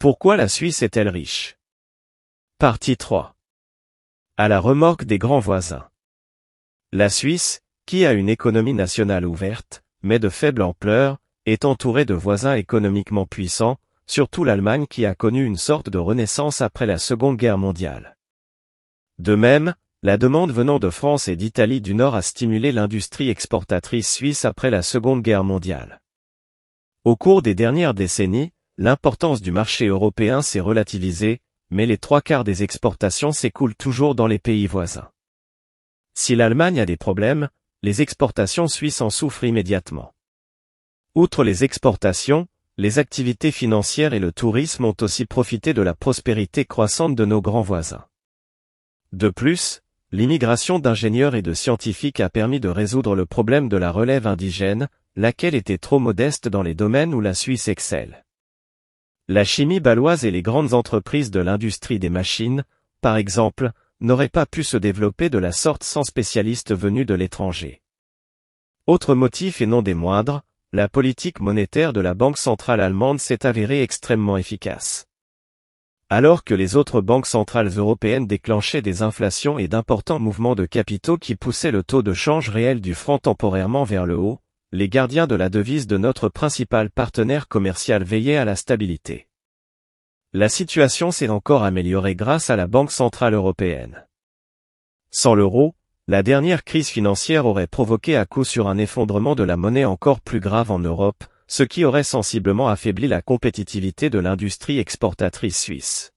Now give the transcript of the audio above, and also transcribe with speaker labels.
Speaker 1: Pourquoi la Suisse est-elle riche? Partie 3. À la remorque des grands voisins. La Suisse, qui a une économie nationale ouverte, mais de faible ampleur, est entourée de voisins économiquement puissants, surtout l'Allemagne qui a connu une sorte de renaissance après la Seconde Guerre mondiale. De même, la demande venant de France et d'Italie du Nord a stimulé l'industrie exportatrice suisse après la Seconde Guerre mondiale. Au cours des dernières décennies, l'importance du marché européen s'est relativisée, mais les trois quarts des exportations s'écoulent toujours dans les pays voisins. Si l'Allemagne a des problèmes, les exportations suisses en souffrent immédiatement. Outre les exportations, les activités financières et le tourisme ont aussi profité de la prospérité croissante de nos grands voisins. De plus, l'immigration d'ingénieurs et de scientifiques a permis de résoudre le problème de la relève indigène, laquelle était trop modeste dans les domaines où la Suisse excelle. La chimie baloise et les grandes entreprises de l'industrie des machines, par exemple, n'auraient pas pu se développer de la sorte sans spécialistes venus de l'étranger. Autre motif et non des moindres, la politique monétaire de la Banque centrale allemande s'est avérée extrêmement efficace. Alors que les autres banques centrales européennes déclenchaient des inflations et d'importants mouvements de capitaux qui poussaient le taux de change réel du franc temporairement vers le haut, les gardiens de la devise de notre principal partenaire commercial veillaient à la stabilité. La situation s'est encore améliorée grâce à la Banque centrale européenne. Sans l'euro, la dernière crise financière aurait provoqué à coup sur un effondrement de la monnaie encore plus grave en Europe, ce qui aurait sensiblement affaibli la compétitivité de l'industrie exportatrice suisse.